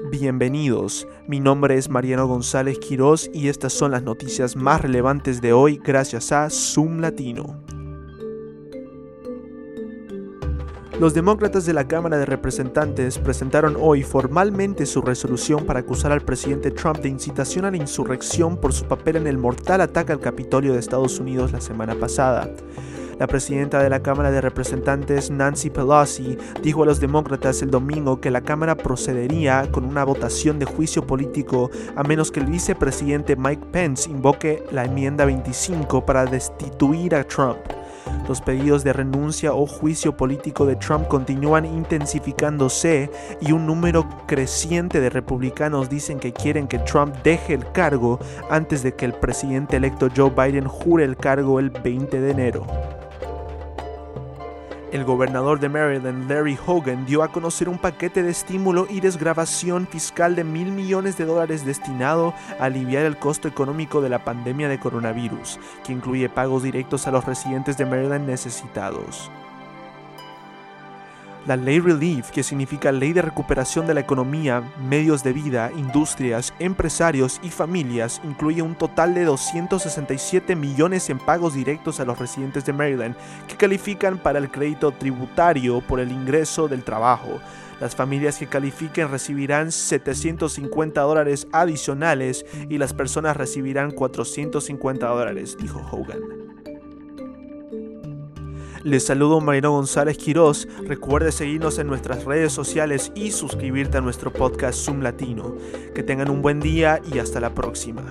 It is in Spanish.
Bienvenidos, mi nombre es Mariano González Quirós y estas son las noticias más relevantes de hoy gracias a Zoom Latino. Los demócratas de la Cámara de Representantes presentaron hoy formalmente su resolución para acusar al presidente Trump de incitación a la insurrección por su papel en el mortal ataque al Capitolio de Estados Unidos la semana pasada. La presidenta de la Cámara de Representantes, Nancy Pelosi, dijo a los demócratas el domingo que la Cámara procedería con una votación de juicio político a menos que el vicepresidente Mike Pence invoque la enmienda 25 para destituir a Trump. Los pedidos de renuncia o juicio político de Trump continúan intensificándose y un número creciente de republicanos dicen que quieren que Trump deje el cargo antes de que el presidente electo Joe Biden jure el cargo el 20 de enero. El gobernador de Maryland, Larry Hogan, dio a conocer un paquete de estímulo y desgrabación fiscal de mil millones de dólares destinado a aliviar el costo económico de la pandemia de coronavirus, que incluye pagos directos a los residentes de Maryland necesitados. La Ley Relief, que significa Ley de Recuperación de la Economía, Medios de Vida, Industrias, Empresarios y Familias, incluye un total de 267 millones en pagos directos a los residentes de Maryland que califican para el crédito tributario por el ingreso del trabajo. Las familias que califiquen recibirán 750 dólares adicionales y las personas recibirán 450 dólares, dijo Hogan. Les saludo Marino González Quirós. Recuerde seguirnos en nuestras redes sociales y suscribirte a nuestro podcast Zoom Latino. Que tengan un buen día y hasta la próxima.